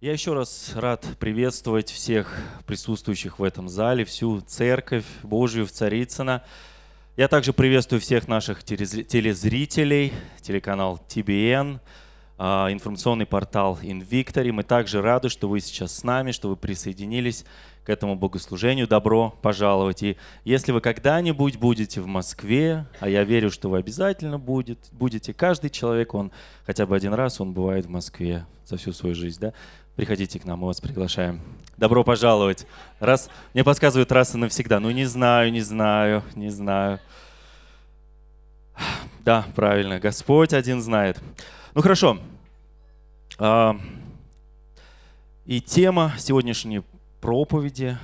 Я еще раз рад приветствовать всех присутствующих в этом зале, всю церковь Божию в Царицыно. Я также приветствую всех наших телезрителей, телеканал ТБН, а, информационный портал Invictory. Мы также рады, что вы сейчас с нами, что вы присоединились к этому богослужению. Добро пожаловать. И если вы когда-нибудь будете в Москве, а я верю, что вы обязательно будет, будете, каждый человек, он хотя бы один раз, он бывает в Москве за всю свою жизнь, да? Приходите к нам, мы вас приглашаем. Добро пожаловать. Раз, мне подсказывают раз и навсегда. Ну, не знаю, не знаю, не знаю. Да, правильно, Господь один знает. Ну, хорошо. А, и тема сегодняшней проповеди,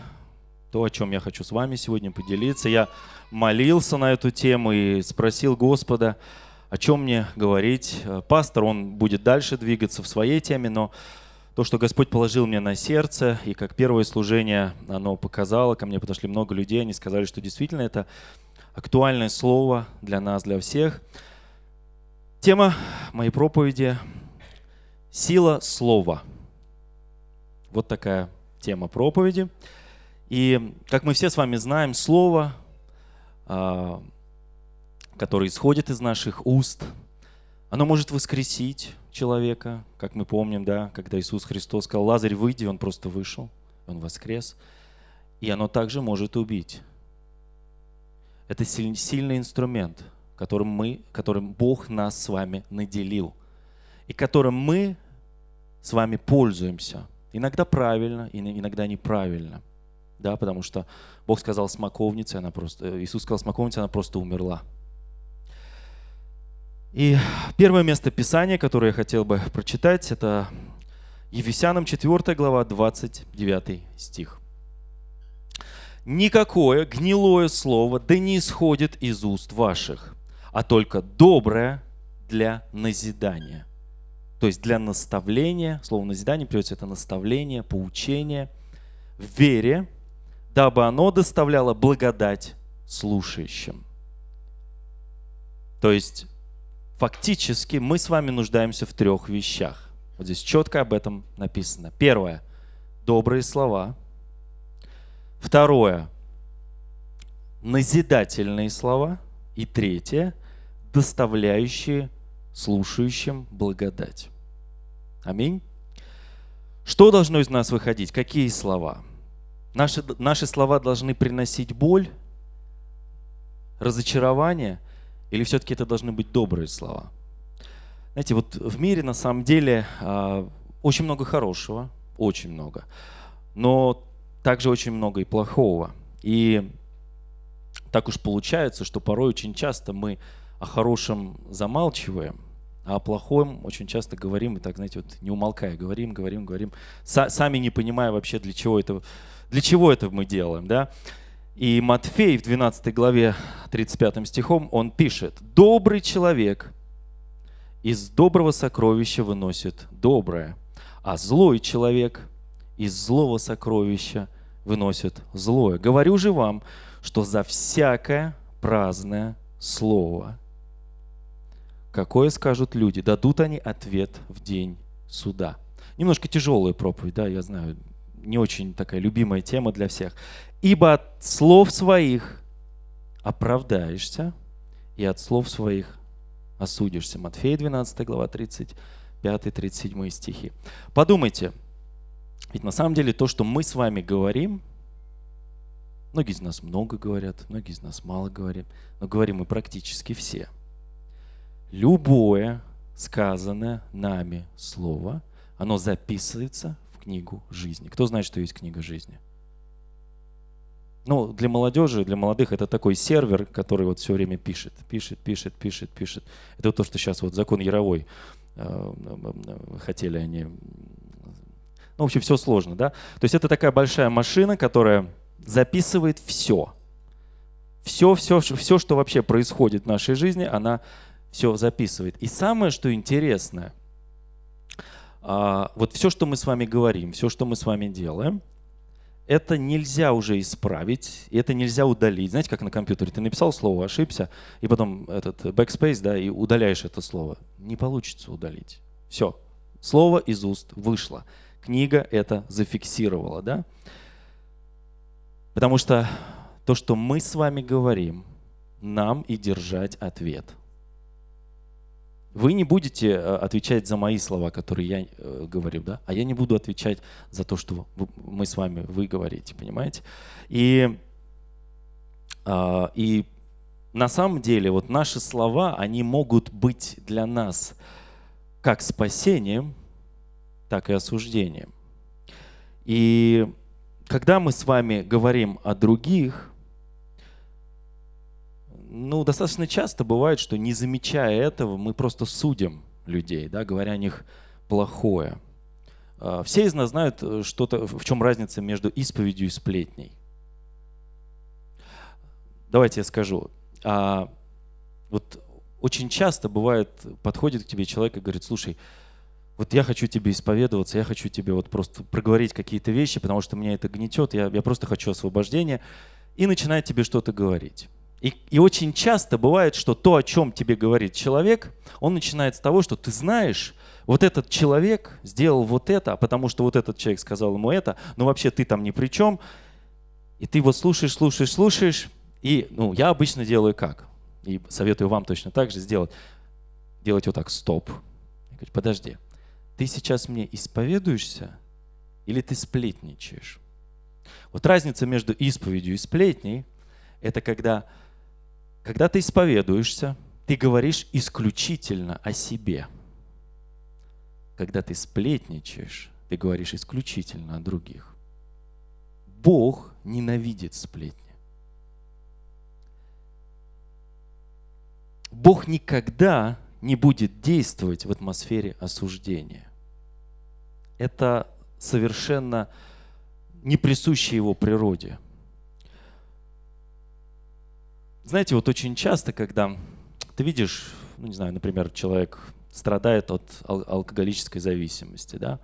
то, о чем я хочу с вами сегодня поделиться. Я молился на эту тему и спросил Господа, о чем мне говорить. Пастор, он будет дальше двигаться в своей теме, но то, что Господь положил мне на сердце, и как первое служение оно показало, ко мне подошли много людей, они сказали, что действительно это актуальное слово для нас, для всех. Тема моей проповеди – сила слова. Вот такая тема проповеди. И, как мы все с вами знаем, слово, а, которое исходит из наших уст, оно может воскресить, человека, как мы помним, да, когда Иисус Христос сказал, Лазарь, выйди, он просто вышел, он воскрес. И оно также может убить. Это сильный инструмент, которым, мы, которым Бог нас с вами наделил. И которым мы с вами пользуемся. Иногда правильно, иногда неправильно. Да, потому что Бог сказал смоковнице, она просто, Иисус сказал смоковнице, она просто умерла. И первое место Писания, которое я хотел бы прочитать, это Ефесянам 4 глава, 29 стих. «Никакое гнилое слово да не исходит из уст ваших, а только доброе для назидания». То есть для наставления, слово назидание переводится это наставление, поучение, в вере, дабы оно доставляло благодать слушающим. То есть фактически мы с вами нуждаемся в трех вещах. Вот здесь четко об этом написано. Первое – добрые слова. Второе – назидательные слова. И третье – доставляющие слушающим благодать. Аминь. Что должно из нас выходить? Какие слова? Наши, наши слова должны приносить боль, разочарование – или все-таки это должны быть добрые слова? Знаете, вот в мире на самом деле а, очень много хорошего, очень много, но также очень много и плохого. И так уж получается, что порой очень часто мы о хорошем замалчиваем, а о плохом очень часто говорим, и так, знаете, вот не умолкая, говорим, говорим, говорим, сами не понимая вообще, для чего это, для чего это мы делаем, да. И Матфей в 12 главе 35 стихом, он пишет, «Добрый человек из доброго сокровища выносит доброе, а злой человек из злого сокровища выносит злое. Говорю же вам, что за всякое праздное слово, какое скажут люди, дадут они ответ в день суда». Немножко тяжелая проповедь, да, я знаю, не очень такая любимая тема для всех. Ибо от слов своих оправдаешься, и от слов своих осудишься. Матфея 12 глава 35-37 стихи. Подумайте, ведь на самом деле то, что мы с вами говорим, многие из нас много говорят, многие из нас мало говорим, но говорим мы практически все. Любое сказанное нами слово, оно записывается книгу жизни. Кто знает, что есть книга жизни? Ну, для молодежи, для молодых это такой сервер, который вот все время пишет, пишет, пишет, пишет, пишет. Это вот то, что сейчас вот закон Яровой э, хотели они. Ну, в общем, все сложно, да? То есть это такая большая машина, которая записывает все. Все, все, все, что вообще происходит в нашей жизни, она все записывает. И самое, что интересное, а, вот все, что мы с вами говорим, все, что мы с вами делаем – это нельзя уже исправить, это нельзя удалить. Знаете, как на компьютере, ты написал слово, ошибся, и потом этот backspace, да, и удаляешь это слово. Не получится удалить. Все. Слово из уст вышло. книга это зафиксировала, да? Потому что то, что мы с вами говорим, нам и держать ответ. Вы не будете э, отвечать за мои слова, которые я э, говорю, да? А я не буду отвечать за то, что мы с вами, вы говорите, понимаете? И, а, и на самом деле вот наши слова, они могут быть для нас как спасением, так и осуждением. И когда мы с вами говорим о других, ну, достаточно часто бывает, что не замечая этого, мы просто судим людей, да, говоря о них плохое. А, все из нас знают, э, что-то, в чем разница между исповедью и сплетней. Давайте я скажу. А, вот очень часто бывает, подходит к тебе человек и говорит, слушай, вот я хочу тебе исповедоваться, я хочу тебе вот просто проговорить какие-то вещи, потому что меня это гнетет, я, я просто хочу освобождения, и начинает тебе что-то говорить. И, и очень часто бывает, что то, о чем тебе говорит человек, он начинает с того, что ты знаешь, вот этот человек сделал вот это, а потому что вот этот человек сказал ему это, но вообще ты там ни при чем, и ты вот слушаешь, слушаешь, слушаешь, и ну, я обычно делаю как? И советую вам точно так же сделать. Делать вот так, стоп. Подожди, ты сейчас мне исповедуешься или ты сплетничаешь? Вот разница между исповедью и сплетней – это когда, когда ты исповедуешься, ты говоришь исключительно о себе. Когда ты сплетничаешь, ты говоришь исключительно о других. Бог ненавидит сплетни. Бог никогда не будет действовать в атмосфере осуждения. Это совершенно не присуще его природе. Знаете, вот очень часто, когда ты видишь, ну не знаю, например, человек страдает от ал- алкоголической зависимости, да,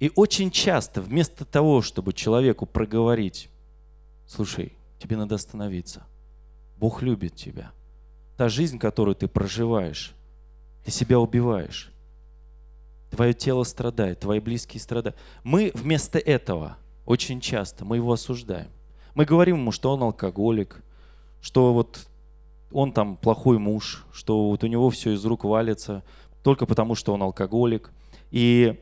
и очень часто вместо того, чтобы человеку проговорить, слушай, тебе надо остановиться, Бог любит тебя – та жизнь, которую ты проживаешь, ты себя убиваешь. Твое тело страдает, твои близкие страдают. Мы вместо этого очень часто, мы его осуждаем. Мы говорим ему, что он алкоголик, что вот он там плохой муж, что вот у него все из рук валится только потому, что он алкоголик. И,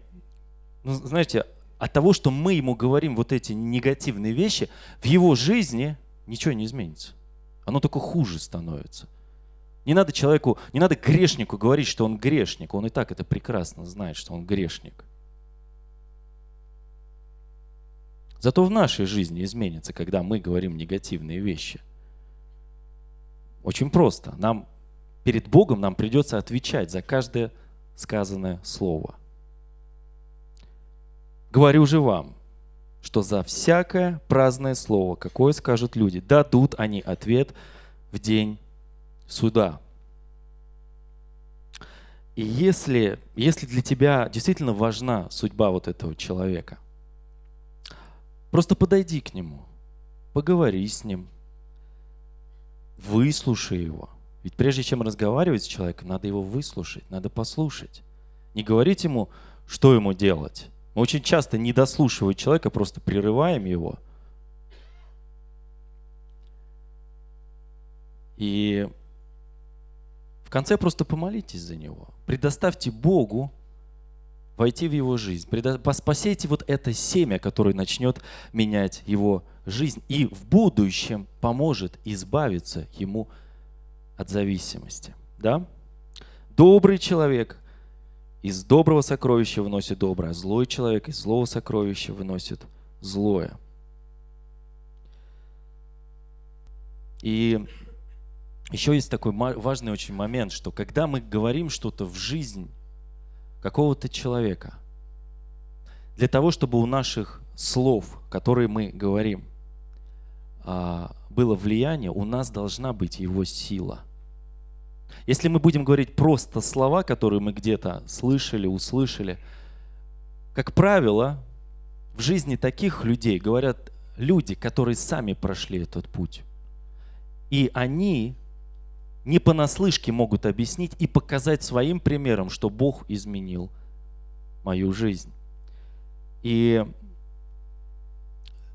ну, знаете, от того, что мы ему говорим вот эти негативные вещи, в его жизни ничего не изменится. Оно только хуже становится. Не надо человеку, не надо грешнику говорить, что он грешник. Он и так это прекрасно знает, что он грешник. Зато в нашей жизни изменится, когда мы говорим негативные вещи. Очень просто. Нам перед Богом нам придется отвечать за каждое сказанное слово. Говорю же вам, что за всякое праздное слово, какое скажут люди, дадут они ответ в день суда. И если, если для тебя действительно важна судьба вот этого человека, просто подойди к нему, поговори с ним, выслушай его. Ведь прежде чем разговаривать с человеком, надо его выслушать, надо послушать. Не говорить ему, что ему делать. Мы очень часто, не дослушивая человека, просто прерываем его. И конце просто помолитесь за него. Предоставьте Богу войти в его жизнь. Посейте вот это семя, которое начнет менять его жизнь и в будущем поможет избавиться ему от зависимости. Да? Добрый человек из доброго сокровища выносит доброе, а злой человек из злого сокровища выносит злое. И еще есть такой важный очень момент, что когда мы говорим что-то в жизнь какого-то человека, для того, чтобы у наших слов, которые мы говорим, было влияние, у нас должна быть его сила. Если мы будем говорить просто слова, которые мы где-то слышали, услышали, как правило, в жизни таких людей говорят люди, которые сами прошли этот путь. И они не понаслышке могут объяснить и показать своим примером, что Бог изменил мою жизнь. И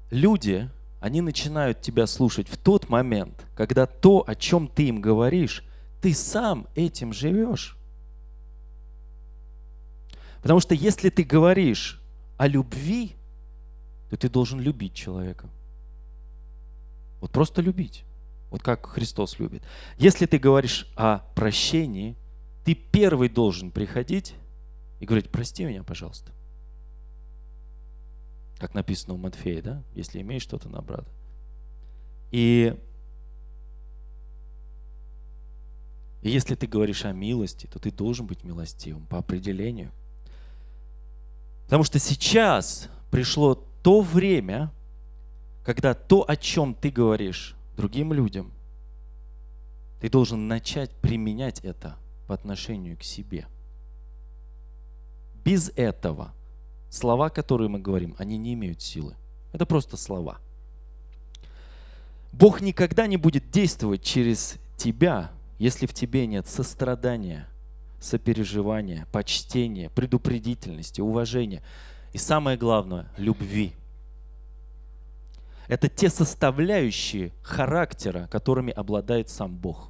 люди, они начинают тебя слушать в тот момент, когда то, о чем ты им говоришь, ты сам этим живешь. Потому что если ты говоришь о любви, то ты должен любить человека. Вот просто любить. Вот как Христос любит. Если ты говоришь о прощении, ты первый должен приходить и говорить, прости меня, пожалуйста. Как написано у Матфея, да? Если имеешь что-то на брата. И, и если ты говоришь о милости, то ты должен быть милостивым по определению. Потому что сейчас пришло то время, когда то, о чем ты говоришь другим людям, ты должен начать применять это по отношению к себе. Без этого слова, которые мы говорим, они не имеют силы. Это просто слова. Бог никогда не будет действовать через тебя, если в тебе нет сострадания, сопереживания, почтения, предупредительности, уважения и самое главное, любви. Это те составляющие характера, которыми обладает сам Бог.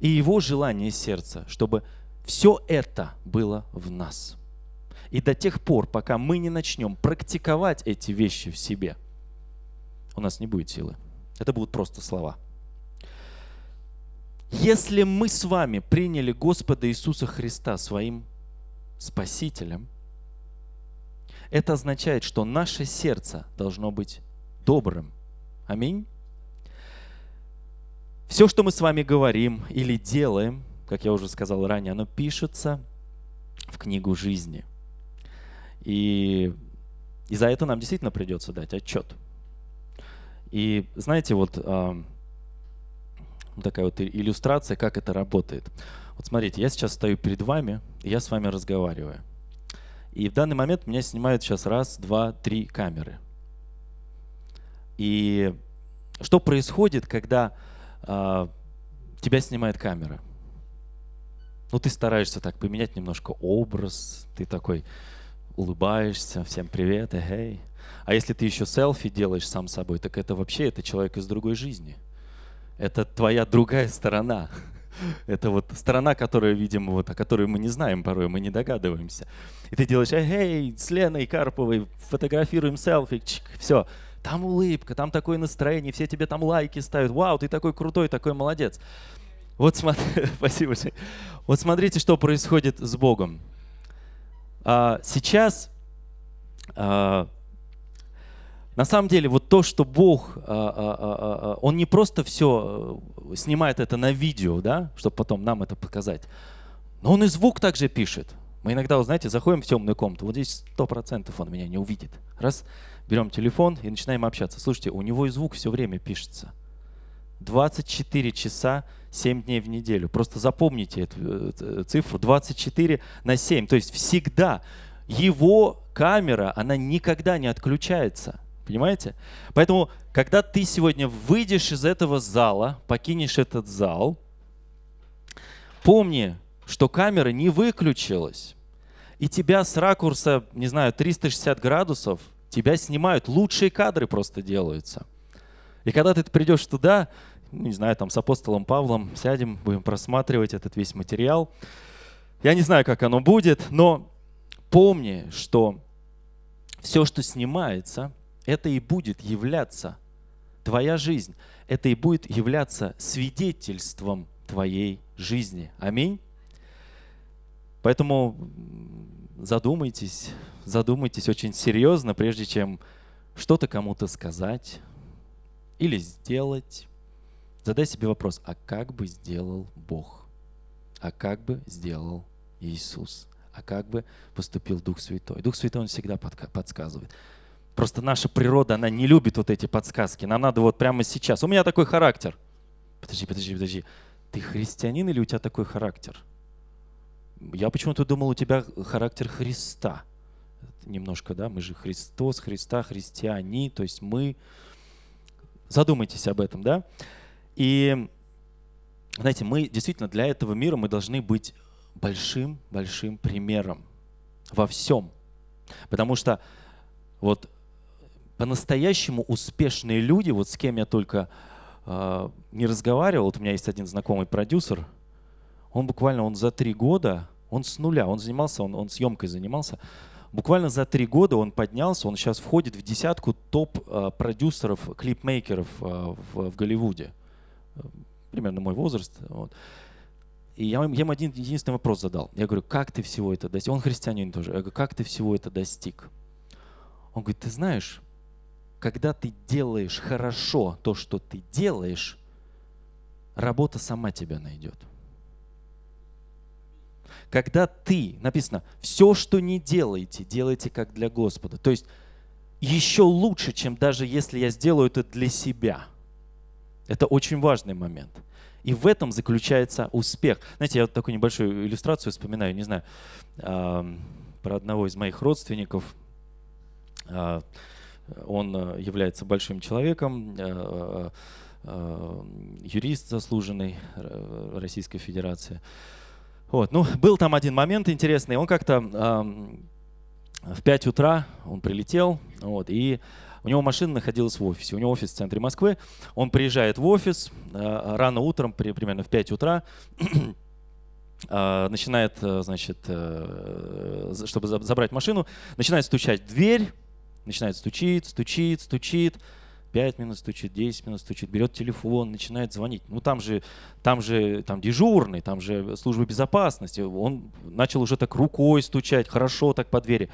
И его желание сердца, чтобы все это было в нас. И до тех пор, пока мы не начнем практиковать эти вещи в себе, у нас не будет силы. Это будут просто слова. Если мы с вами приняли Господа Иисуса Христа своим Спасителем, это означает, что наше сердце должно быть добрым. Аминь. Все, что мы с вами говорим или делаем, как я уже сказал ранее, оно пишется в книгу жизни. И, и за это нам действительно придется дать отчет. И знаете, вот э, такая вот иллюстрация, как это работает. Вот смотрите, я сейчас стою перед вами, и я с вами разговариваю. И в данный момент меня снимают сейчас раз, два, три камеры. И что происходит, когда э, тебя снимает камера? Ну, ты стараешься так поменять немножко образ, ты такой улыбаешься, всем привет, эй. А если ты еще селфи делаешь сам собой, так это вообще это человек из другой жизни. Это твоя другая сторона. Это вот сторона, которая, видимо, вот, о которой мы не знаем порой, мы не догадываемся. И ты делаешь, эй, с Леной Карповой фотографируем селфи, чик, все. Там улыбка, там такое настроение, все тебе там лайки ставят. Вау, ты такой крутой, такой молодец. Вот смотри, спасибо. Вот смотрите, что происходит с Богом. А, сейчас а, на самом деле, вот то, что Бог, а, Он не просто все э, снимает это на видео, да, чтобы потом нам это показать, но Он и звук также пишет. Мы иногда, знаете, заходим в темную комнату, вот здесь сто процентов он меня не увидит. Раз, берем телефон и начинаем общаться. Слушайте, у него и звук все время пишется. 24 часа, 7 дней в неделю. Просто запомните эту э, цифру. 24 на 7. То есть всегда его камера, она никогда не отключается. Понимаете? Поэтому, когда ты сегодня выйдешь из этого зала, покинешь этот зал, помни, что камера не выключилась. И тебя с ракурса, не знаю, 360 градусов, тебя снимают, лучшие кадры просто делаются. И когда ты придешь туда, не знаю, там с апостолом Павлом сядем, будем просматривать этот весь материал. Я не знаю, как оно будет, но помни, что все, что снимается, это и будет являться, твоя жизнь, это и будет являться свидетельством твоей жизни. Аминь. Поэтому задумайтесь, задумайтесь очень серьезно, прежде чем что-то кому-то сказать или сделать. Задай себе вопрос, а как бы сделал Бог? А как бы сделал Иисус? А как бы поступил Дух Святой? Дух Святой, Он всегда подсказывает. Просто наша природа, она не любит вот эти подсказки. Нам надо вот прямо сейчас. У меня такой характер. Подожди, подожди, подожди. Ты христианин или у тебя такой характер? Я почему-то думал, у тебя характер Христа. Немножко, да, мы же Христос, Христа, христиане, то есть мы. Задумайтесь об этом, да? И, знаете, мы действительно для этого мира мы должны быть большим-большим примером во всем. Потому что вот по-настоящему успешные люди, вот с кем я только э, не разговаривал, вот у меня есть один знакомый продюсер, он буквально он за три года, он с нуля, он занимался, он, он съемкой занимался, буквально за три года он поднялся, он сейчас входит в десятку топ-продюсеров, клипмейкеров э, в, в Голливуде. Примерно мой возраст. Вот. И я, ему один единственный вопрос задал. Я говорю, как ты всего это достиг? Он христианин тоже. Я говорю, как ты всего это достиг? Он говорит, ты знаешь, когда ты делаешь хорошо то, что ты делаешь, работа сама тебя найдет. Когда ты, написано, все, что не делаете, делайте как для Господа. То есть еще лучше, чем даже если я сделаю это для себя. Это очень важный момент. И в этом заключается успех. Знаете, я вот такую небольшую иллюстрацию вспоминаю, не знаю, про одного из моих родственников. Э, он э, является большим человеком, э, э, юрист заслуженный Российской Федерации. Вот. Ну, был там один момент интересный. Он как-то в 5 утра он прилетел, вот, и у него машина находилась в офисе. У него офис в центре Москвы. Он приезжает в офис рано утром, при, примерно в 5 утра, начинает, значит, чтобы забрать машину, начинает стучать в дверь, начинает стучит, стучит, стучит, 5 минут стучит, 10 минут стучит, берет телефон, начинает звонить. Ну там же, там же там дежурный, там же служба безопасности. Он начал уже так рукой стучать, хорошо так по двери.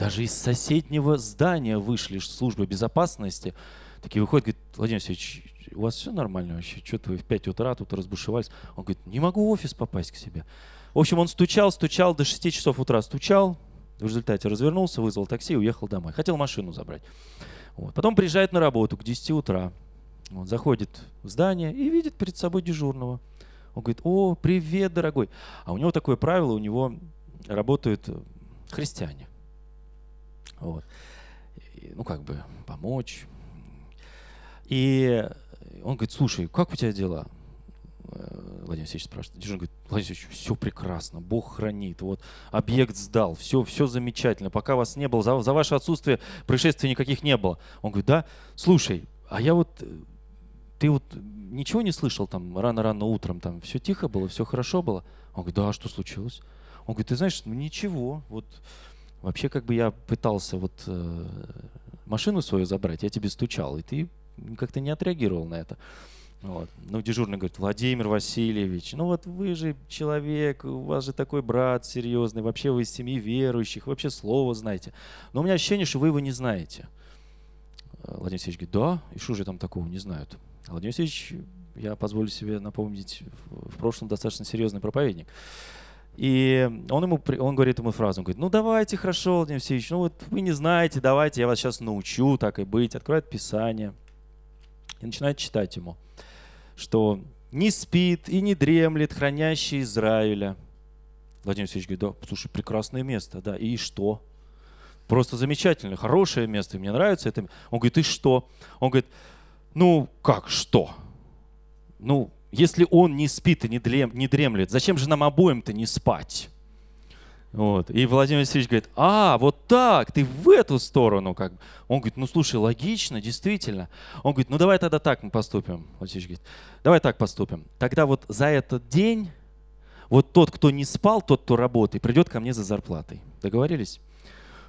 Даже из соседнего здания вышли службы безопасности. Такие выходят, говорят, Владимир Алексеевич, у вас все нормально вообще? Что-то вы в 5 утра тут разбушевались. Он говорит, не могу в офис попасть к себе. В общем, он стучал, стучал, до 6 часов утра стучал, в результате развернулся, вызвал такси и уехал домой. Хотел машину забрать. Вот. Потом приезжает на работу к 10 утра. Вот, заходит в здание и видит перед собой дежурного. Он говорит, о, привет, дорогой. А у него такое правило, у него работают христиане. Вот. И, ну, как бы помочь. И он говорит, слушай, как у тебя дела? Э, Владимир Алексеевич спрашивает. Дежурный говорит, Владимир Алексеевич, все прекрасно, Бог хранит, вот объект сдал, все, все замечательно, пока вас не было, за, за ваше отсутствие происшествий никаких не было. Он говорит, да, слушай, а я вот, ты вот ничего не слышал там рано-рано утром, там все тихо было, все хорошо было? Он говорит, да, а что случилось? Он говорит, ты знаешь, ну ничего, вот вообще как бы я пытался вот э, машину свою забрать, я тебе стучал, и ты как-то не отреагировал на это. Вот. Ну, дежурный говорит, Владимир Васильевич, ну вот вы же человек, у вас же такой брат серьезный, вообще вы из семьи верующих, вообще слово знаете. Но у меня ощущение, что вы его не знаете. Э, Владимир Васильевич говорит, да, и что же там такого не знают? Владимир Васильевич, я позволю себе напомнить, в прошлом достаточно серьезный проповедник. И он, ему, он говорит ему фразу, он говорит, ну давайте, хорошо, Владимир Васильевич, ну вот вы не знаете, давайте, я вас сейчас научу так и быть. Открывает Писание и начинает читать ему что не спит и не дремлет хранящий Израиля. Владимир Алексеевич говорит, да, слушай, прекрасное место, да, и что? Просто замечательное, хорошее место, мне нравится это. Он говорит, и что? Он говорит, ну, как что? Ну, если он не спит и не, дрем, не дремлет, зачем же нам обоим-то не спать? Вот. И Владимир Васильевич говорит, а, вот так, ты в эту сторону. Как Он говорит, ну слушай, логично, действительно. Он говорит, ну давай тогда так мы поступим. Владимир говорит, давай так поступим. Тогда вот за этот день вот тот, кто не спал, тот, кто работает, придет ко мне за зарплатой. Договорились?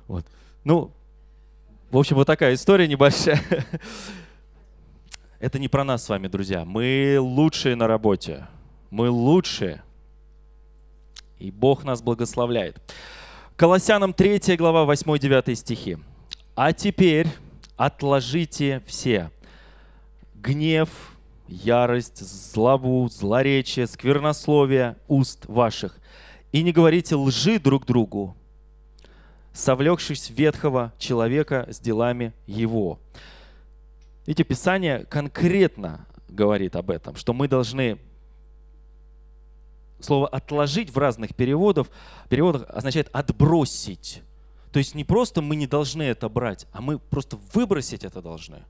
Вот. Ну, в общем, вот такая история небольшая. Это не про нас с вами, друзья. Мы лучшие на работе. Мы лучшие. И Бог нас благословляет. Колоссянам 3 глава 8-9 стихи. «А теперь отложите все гнев, ярость, злобу, злоречие, сквернословие уст ваших, и не говорите лжи друг другу, совлекшись ветхого человека с делами его». Видите, Писание конкретно говорит об этом, что мы должны Слово «отложить» в разных переводах, переводах означает «отбросить». То есть не просто мы не должны это брать, а мы просто выбросить это должны.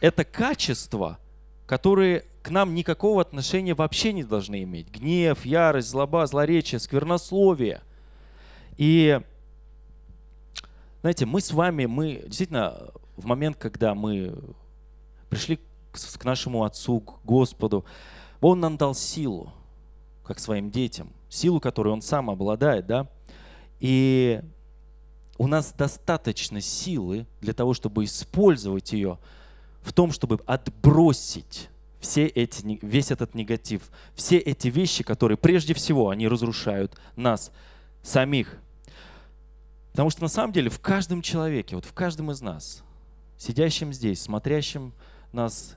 Это качества, которые к нам никакого отношения вообще не должны иметь. Гнев, ярость, злоба, злоречие, сквернословие. И Знаете, мы с вами, мы действительно в момент, когда мы пришли к нашему Отцу, к Господу, Он нам дал силу, как своим детям, силу, которую Он сам обладает, да, и у нас достаточно силы для того, чтобы использовать ее в том, чтобы отбросить все эти, весь этот негатив, все эти вещи, которые прежде всего, они разрушают нас самих. Потому что на самом деле в каждом человеке, вот в каждом из нас, сидящем здесь, смотрящем нас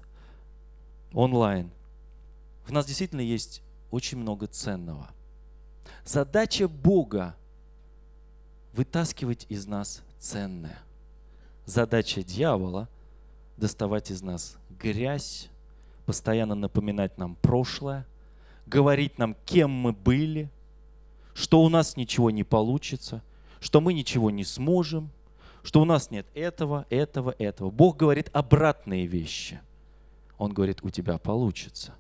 онлайн, в нас действительно есть очень много ценного. Задача Бога вытаскивать из нас ценное. Задача дьявола – доставать из нас грязь, постоянно напоминать нам прошлое, говорить нам, кем мы были, что у нас ничего не получится, что мы ничего не сможем, что у нас нет этого, этого, этого. Бог говорит обратные вещи. Он говорит, у тебя получится.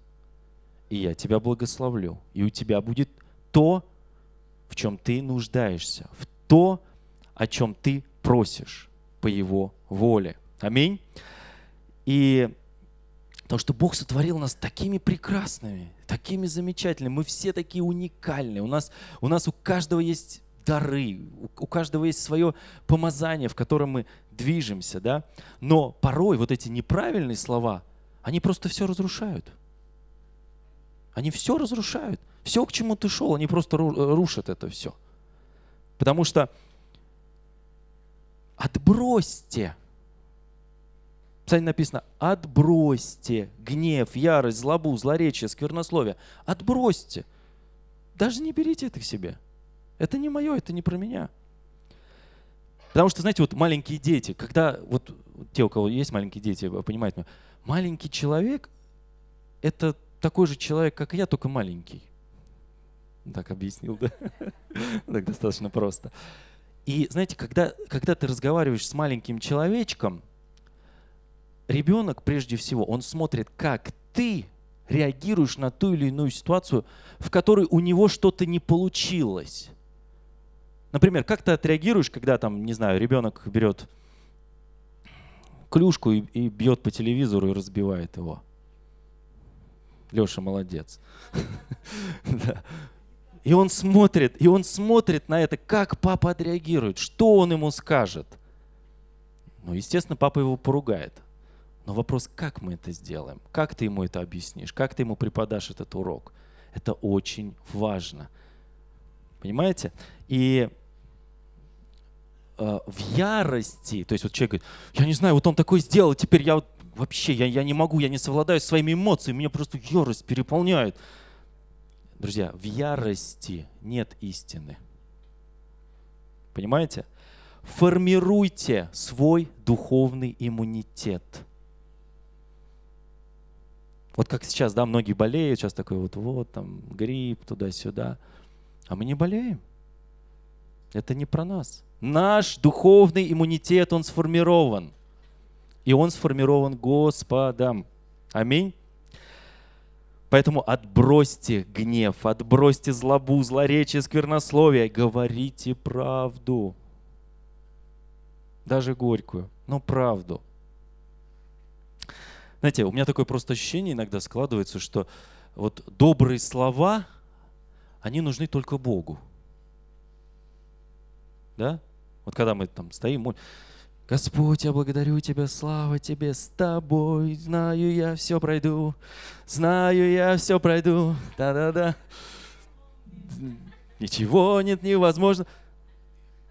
И я тебя благословлю. И у тебя будет то, в чем ты нуждаешься, в то, о чем ты просишь по Его воле. Аминь. И потому что Бог сотворил нас такими прекрасными, такими замечательными. Мы все такие уникальные. У нас, у нас у каждого есть дары, у каждого есть свое помазание, в котором мы движемся, да. Но порой вот эти неправильные слова, они просто все разрушают. Они все разрушают. Все, к чему ты шел, они просто рушат это все. Потому что отбросьте. В написано, отбросьте гнев, ярость, злобу, злоречие, сквернословие. Отбросьте. Даже не берите это к себе. Это не мое, это не про меня. Потому что, знаете, вот маленькие дети, когда, вот те, у кого есть маленькие дети, понимают меня, маленький человек – это такой же человек, как и я, только маленький. Так объяснил, да? Так достаточно просто. И знаете, когда, когда ты разговариваешь с маленьким человечком, ребенок прежде всего, он смотрит, как ты реагируешь на ту или иную ситуацию, в которой у него что-то не получилось. Например, как ты отреагируешь, когда там, не знаю, ребенок берет клюшку и, и бьет по телевизору и разбивает его. Леша молодец. И он смотрит, и он смотрит на это, как папа отреагирует, что он ему скажет. Ну, естественно, папа его поругает. Но вопрос, как мы это сделаем? Как ты ему это объяснишь? Как ты ему преподашь этот урок? Это очень важно. Понимаете? И э, в ярости, то есть вот человек говорит, я не знаю, вот он такой сделал, теперь я вот вообще, я, я не могу, я не совладаю своими эмоциями, меня просто ярость переполняет. Друзья, в ярости нет истины. Понимаете? Формируйте свой духовный иммунитет. Вот как сейчас, да, многие болеют, сейчас такой вот, вот, там, грипп туда-сюда. А мы не болеем. Это не про нас. Наш духовный иммунитет, он сформирован. И он сформирован Господом. Аминь. Поэтому отбросьте гнев, отбросьте злобу, злоречие, сквернословие. Говорите правду. Даже горькую, но правду. Знаете, у меня такое просто ощущение иногда складывается, что вот добрые слова, они нужны только Богу. Да? Вот когда мы там стоим, Господь, я благодарю Тебя, слава Тебе, с Тобой, знаю я все пройду, знаю я все пройду, да-да-да. Ничего нет невозможно.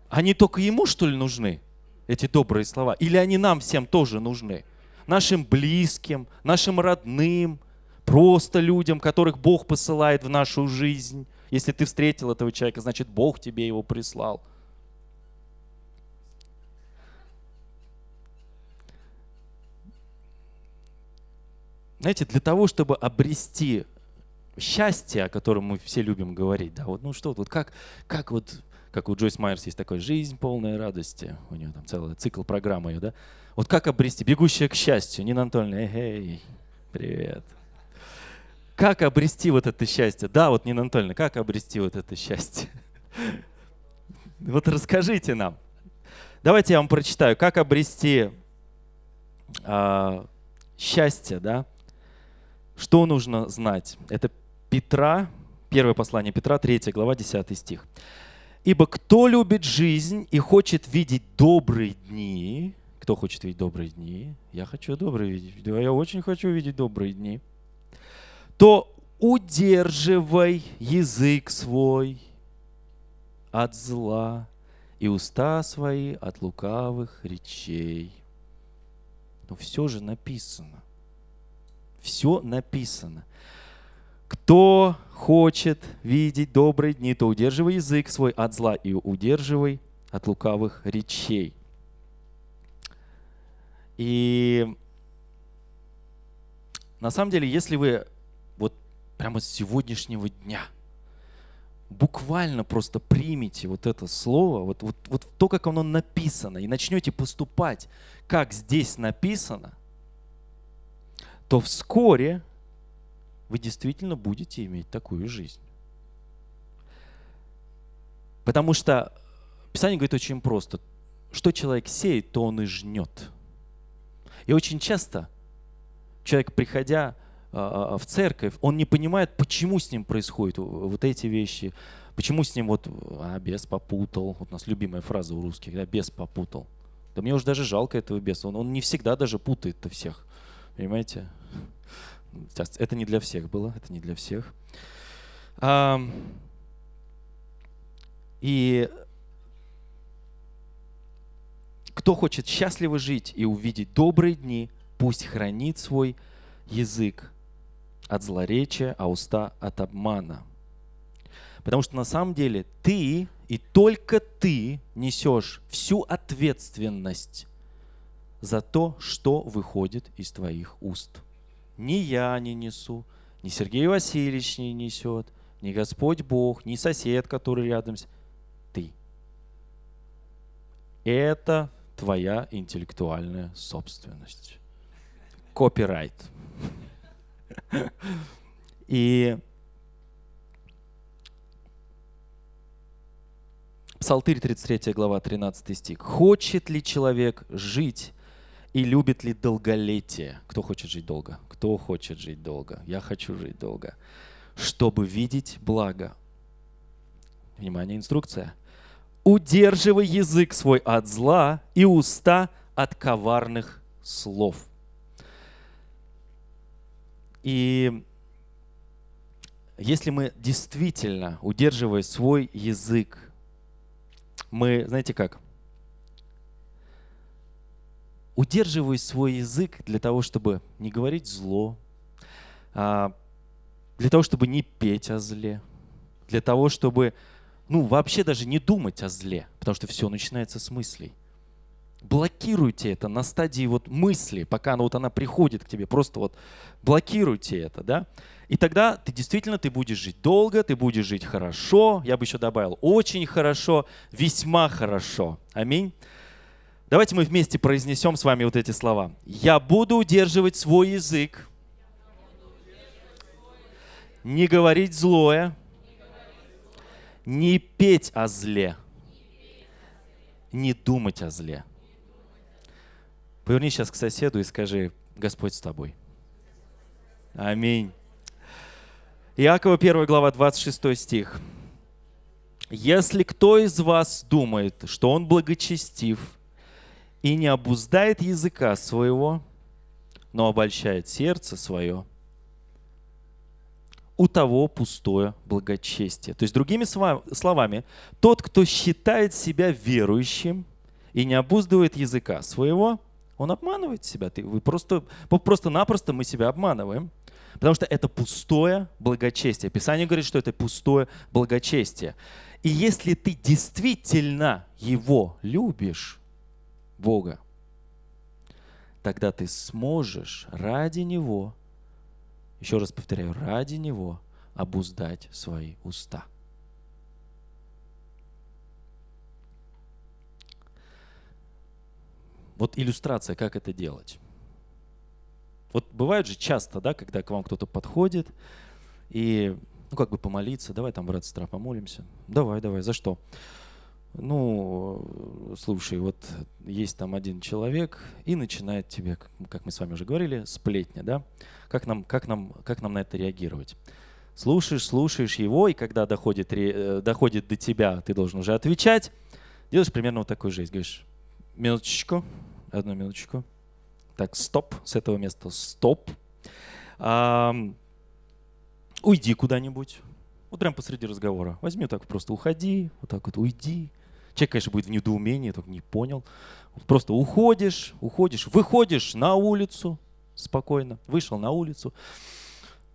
Они только Ему, что ли, нужны, эти добрые слова? Или они нам всем тоже нужны? Нашим близким, нашим родным, просто людям, которых Бог посылает в нашу жизнь. Если ты встретил этого человека, значит, Бог тебе его прислал – знаете, для того, чтобы обрести счастье, о котором мы все любим говорить, да, вот, ну что, вот как, как вот, как у Джойс Майерс есть такой «Жизнь полная радости», у нее там целый цикл программы ее, да, вот как обрести, бегущая к счастью, Нина Анатольевна, эй, привет. Как обрести вот это счастье? Да, вот Нина Анатольевна, как обрести вот это счастье? Вот расскажите нам. Давайте я вам прочитаю, как обрести а, счастье, да? Что нужно знать? Это Петра, первое послание Петра, 3 глава, 10 стих. «Ибо кто любит жизнь и хочет видеть добрые дни, кто хочет видеть добрые дни? Я хочу добрые видеть. Да, я очень хочу видеть добрые дни. То удерживай язык свой от зла и уста свои от лукавых речей. Но все же написано. Все написано. Кто хочет видеть добрые дни, то удерживай язык свой от зла и удерживай от лукавых речей. И на самом деле, если вы вот прямо с сегодняшнего дня буквально просто примите вот это слово, вот, вот, вот то, как оно написано, и начнете поступать, как здесь написано, то вскоре вы действительно будете иметь такую жизнь. Потому что Писание говорит очень просто. Что человек сеет, то он и жнет. И очень часто человек, приходя а, а, в церковь, он не понимает, почему с ним происходят вот эти вещи, почему с ним вот, а, бес попутал, вот у нас любимая фраза у русских, да, бес попутал. Да мне уже даже жалко этого беса, он, он не всегда даже путает-то всех, понимаете? Это не для всех было, это не для всех. И кто хочет счастливо жить и увидеть добрые дни, пусть хранит свой язык от злоречия, а уста от обмана. Потому что на самом деле ты и только ты несешь всю ответственность за то, что выходит из твоих уст. Ни я не несу, ни Сергей Васильевич не несет, ни Господь Бог, ни сосед, который рядом. Ты. Это твоя интеллектуальная собственность. Копирайт. И Псалтырь 33 глава 13 стих. «Хочет ли человек жить и любит ли долголетие?» Кто хочет жить долго? Кто хочет жить долго? Я хочу жить долго. «Чтобы видеть благо». Внимание, инструкция – удерживай язык свой от зла и уста от коварных слов. И если мы действительно, удерживая свой язык, мы, знаете как, удерживая свой язык для того, чтобы не говорить зло, а, для того, чтобы не петь о зле, для того, чтобы ну, вообще даже не думать о зле, потому что все начинается с мыслей. Блокируйте это на стадии вот мысли, пока она, вот она приходит к тебе, просто вот блокируйте это, да. И тогда ты действительно ты будешь жить долго, ты будешь жить хорошо, я бы еще добавил, очень хорошо, весьма хорошо. Аминь. Давайте мы вместе произнесем с вами вот эти слова. Я буду удерживать свой язык, не говорить злое, не петь о зле, не думать о зле. Поверни сейчас к соседу и скажи, Господь с тобой. Аминь. Иакова 1 глава 26 стих. Если кто из вас думает, что он благочестив и не обуздает языка своего, но обольщает сердце свое, у того пустое благочестие. То есть, другими словами, тот, кто считает себя верующим и не обуздывает языка своего, он обманывает себя. Ты, вы просто, просто-напросто мы себя обманываем. Потому что это пустое благочестие. Писание говорит, что это пустое благочестие. И если ты действительно его любишь, Бога, тогда ты сможешь ради него еще раз повторяю, ради Него обуздать свои уста. Вот иллюстрация, как это делать. Вот бывает же часто, да, когда к вам кто-то подходит и, ну, как бы помолиться, давай там, брат, сестра, помолимся. Давай, давай, за что? Ну, слушай, вот есть там один человек, и начинает тебе, как мы с вами уже говорили, сплетня, да? Как нам, как нам, как нам на это реагировать? Слушаешь, слушаешь его, и когда доходит, э, доходит до тебя, ты должен уже отвечать. Делаешь примерно вот такой жест. Говоришь, минуточку, одну минуточку. Так, стоп, с этого места стоп. А, уйди куда-нибудь. Вот прям посреди разговора. Возьми вот так просто уходи, вот так вот уйди. Человек, конечно, будет в недоумении, только не понял. Просто уходишь, уходишь, выходишь на улицу спокойно, вышел на улицу,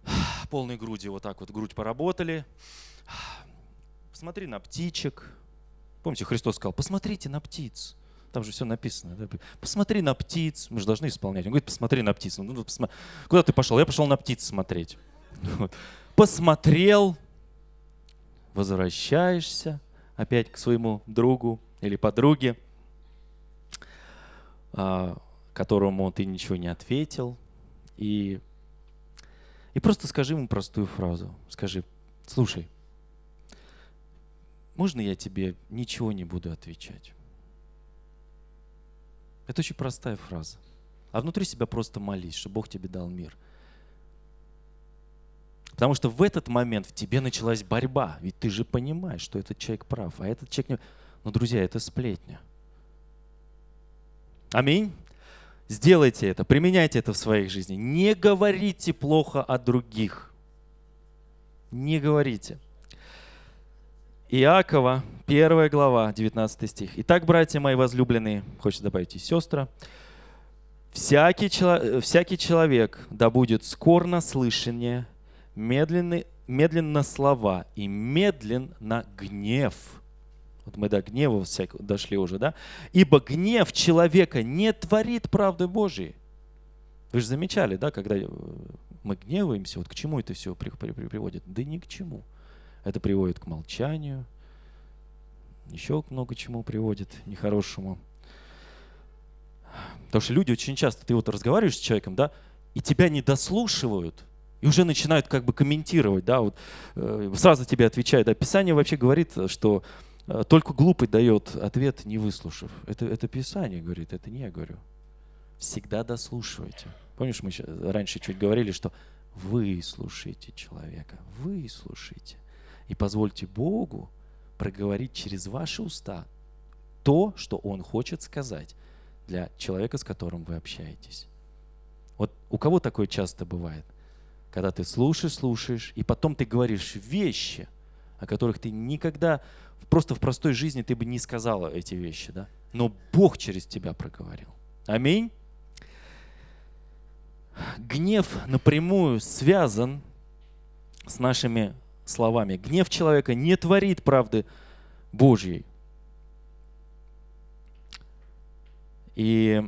полной груди вот так вот, грудь поработали. Посмотри на птичек. Помните, Христос сказал, посмотрите на птиц. Там же все написано. Посмотри на птиц. Мы же должны исполнять. Он говорит, посмотри на птиц. Ну, посма... Куда ты пошел? Я пошел на птиц смотреть. Посмотрел, возвращаешься, опять к своему другу или подруге, а, которому ты ничего не ответил. И, и просто скажи ему простую фразу. Скажи, слушай, можно я тебе ничего не буду отвечать? Это очень простая фраза. А внутри себя просто молись, чтобы Бог тебе дал мир – Потому что в этот момент в тебе началась борьба. Ведь ты же понимаешь, что этот человек прав, а этот человек не... Но, друзья, это сплетня. Аминь. Сделайте это, применяйте это в своей жизни. Не говорите плохо о других. Не говорите. Иакова, первая глава, 19 стих. Итак, братья мои возлюбленные, хочется добавить и сестра, всякий, всякий человек да будет скор на слышание, медленны, медленно слова и медленно гнев. Вот мы до гнева всякого дошли уже, да? Ибо гнев человека не творит правды Божьей. Вы же замечали, да, когда э, мы гневаемся, вот к чему это все приводит? Да ни к чему. Это приводит к молчанию, еще много чему приводит нехорошему. Потому что люди очень часто, ты вот разговариваешь с человеком, да, и тебя не дослушивают, и уже начинают как бы комментировать, да, вот э, сразу тебе отвечают. Да, Писание вообще говорит, что э, только глупый дает ответ, не выслушав. Это, это Писание говорит, это не я говорю. Всегда дослушивайте. Помнишь, мы раньше чуть говорили, что вы слушайте человека, вы слушайте. И позвольте Богу проговорить через ваши уста то, что Он хочет сказать для человека, с которым вы общаетесь. Вот у кого такое часто бывает – когда ты слушаешь, слушаешь, и потом ты говоришь вещи, о которых ты никогда, просто в простой жизни ты бы не сказала эти вещи, да? Но Бог через тебя проговорил. Аминь. Гнев напрямую связан с нашими словами. Гнев человека не творит правды Божьей. И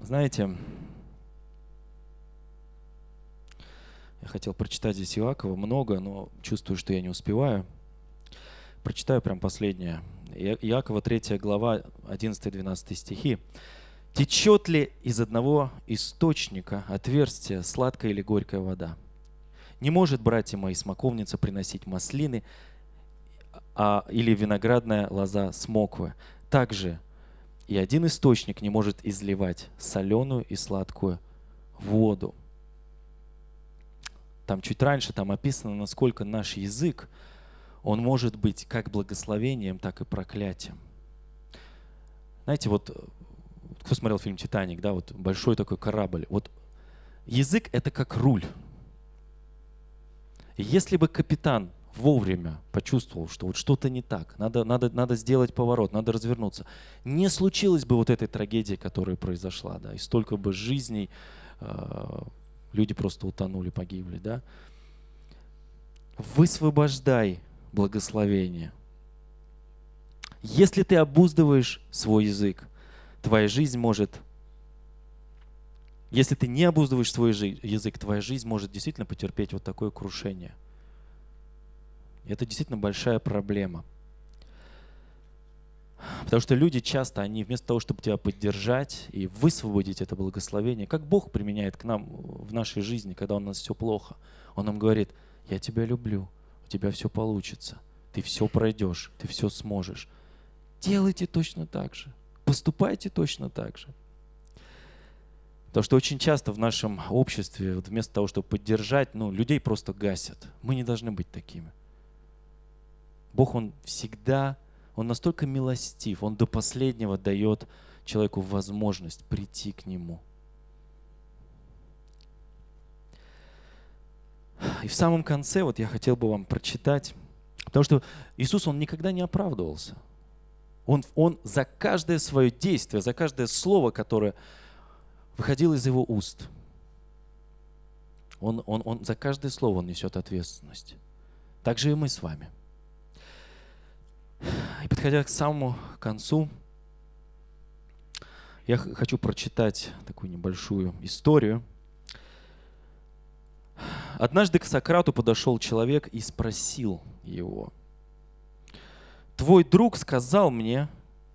знаете, Я хотел прочитать здесь Иакова много, но чувствую, что я не успеваю. Прочитаю прям последнее. Иакова 3 глава, 11-12 стихи. «Течет ли из одного источника отверстия сладкая или горькая вода? Не может, братья мои, смоковница приносить маслины а, или виноградная лоза смоквы. Также и один источник не может изливать соленую и сладкую воду. Там чуть раньше там описано, насколько наш язык, он может быть как благословением, так и проклятием. Знаете, вот кто смотрел фильм «Титаник», да, вот большой такой корабль. Вот язык — это как руль. Если бы капитан вовремя почувствовал, что вот что-то не так, надо, надо, надо сделать поворот, надо развернуться, не случилось бы вот этой трагедии, которая произошла, да, и столько бы жизней э, люди просто утонули, погибли, да? Высвобождай благословение. Если ты обуздываешь свой язык, твоя жизнь может... Если ты не обуздываешь свой язык, твоя жизнь может действительно потерпеть вот такое крушение. Это действительно большая проблема – Потому что люди часто, они вместо того, чтобы тебя поддержать и высвободить это благословение, как Бог применяет к нам в нашей жизни, когда у нас все плохо, Он нам говорит, я тебя люблю, у тебя все получится, ты все пройдешь, ты все сможешь. Делайте точно так же. Поступайте точно так же. Потому что очень часто в нашем обществе, вот вместо того, чтобы поддержать, ну, людей просто гасят. Мы не должны быть такими. Бог, Он всегда, Он настолько милостив, Он до последнего дает человеку возможность прийти к Нему. И в самом конце вот я хотел бы вам прочитать, потому что Иисус, Он никогда не оправдывался. Он, он за каждое свое действие, за каждое слово, которое выходил из его уст. Он, он, он, за каждое слово он несет ответственность. Так же и мы с вами. И подходя к самому концу, я хочу прочитать такую небольшую историю. Однажды к Сократу подошел человек и спросил его, «Твой друг сказал мне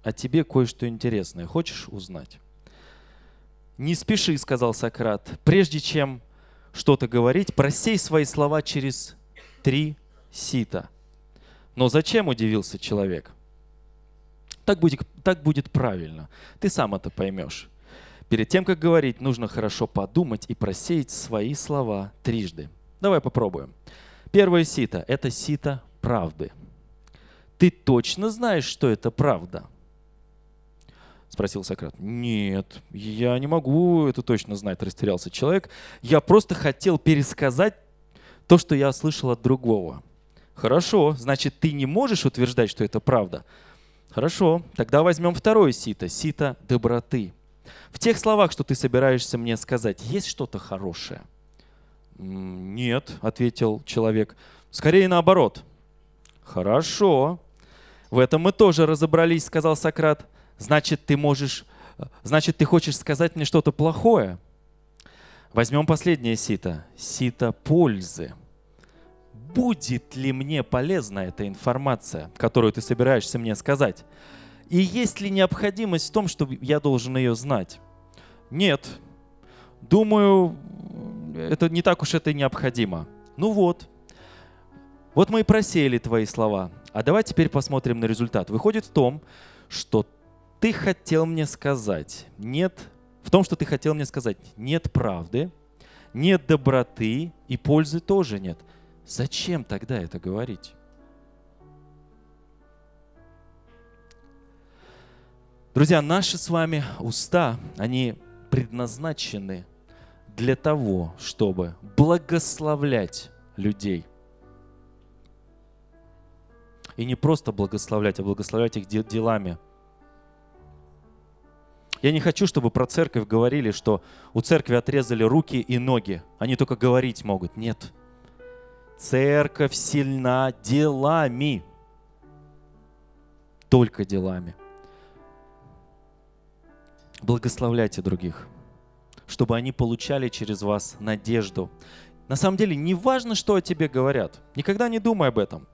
о тебе кое-что интересное. Хочешь узнать?» «Не спеши», — сказал Сократ, — «прежде чем что-то говорить, просей свои слова через три сита». Но зачем, удивился человек? Так будет, так будет правильно. Ты сам это поймешь. Перед тем, как говорить, нужно хорошо подумать и просеять свои слова трижды. Давай попробуем. Первое сито – это сито правды. Ты точно знаешь, что это правда? Спросил Сократ. Нет, я не могу это точно знать, растерялся человек. Я просто хотел пересказать то, что я слышал от другого. Хорошо, значит, ты не можешь утверждать, что это правда. Хорошо, тогда возьмем второе сито, сито доброты. В тех словах, что ты собираешься мне сказать, есть что-то хорошее? Нет, ответил человек. Скорее наоборот. Хорошо. В этом мы тоже разобрались, сказал Сократ значит, ты можешь, значит, ты хочешь сказать мне что-то плохое. Возьмем последнее сито. Сито пользы. Будет ли мне полезна эта информация, которую ты собираешься мне сказать? И есть ли необходимость в том, чтобы я должен ее знать? Нет. Думаю, это не так уж это необходимо. Ну вот. Вот мы и просеяли твои слова. А давай теперь посмотрим на результат. Выходит в том, что ты хотел мне сказать, нет, в том, что ты хотел мне сказать, нет правды, нет доброты и пользы тоже нет. Зачем тогда это говорить? Друзья, наши с вами уста, они предназначены для того, чтобы благословлять людей. И не просто благословлять, а благословлять их делами – я не хочу, чтобы про церковь говорили, что у церкви отрезали руки и ноги. Они только говорить могут. Нет. Церковь сильна делами. Только делами. Благословляйте других, чтобы они получали через вас надежду. На самом деле не важно, что о тебе говорят. Никогда не думай об этом.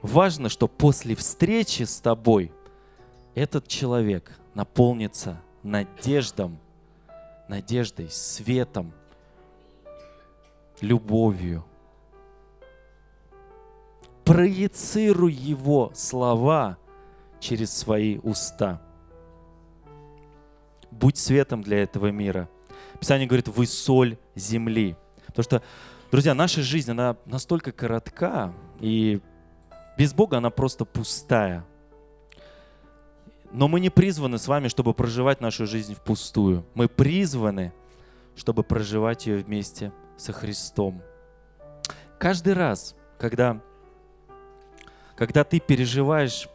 Важно, что после встречи с тобой этот человек наполнится надеждом, надеждой, светом, любовью. Проецируй Его слова через свои уста. Будь светом для этого мира. Писание говорит, вы соль земли. Потому что, друзья, наша жизнь, она настолько коротка, и без Бога она просто пустая. Но мы не призваны с вами, чтобы проживать нашу жизнь впустую. Мы призваны, чтобы проживать ее вместе со Христом. Каждый раз, когда, когда ты переживаешь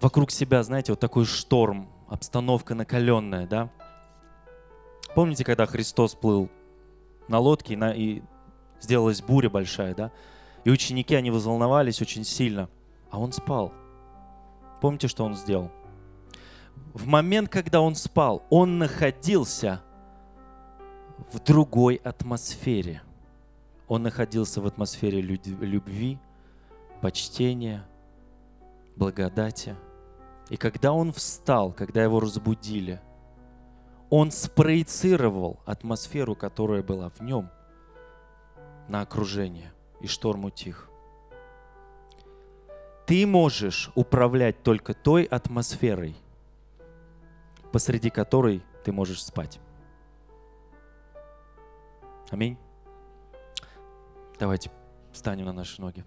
вокруг себя, знаете, вот такой шторм, обстановка накаленная, да? Помните, когда Христос плыл на лодке, на, и сделалась буря большая, да? И ученики, они взволновались очень сильно, а он спал. Помните, что он сделал? в момент, когда он спал, он находился в другой атмосфере. Он находился в атмосфере любви, почтения, благодати. И когда он встал, когда его разбудили, он спроецировал атмосферу, которая была в нем, на окружение, и шторм утих. Ты можешь управлять только той атмосферой, посреди которой ты можешь спать. Аминь. Давайте встанем на наши ноги.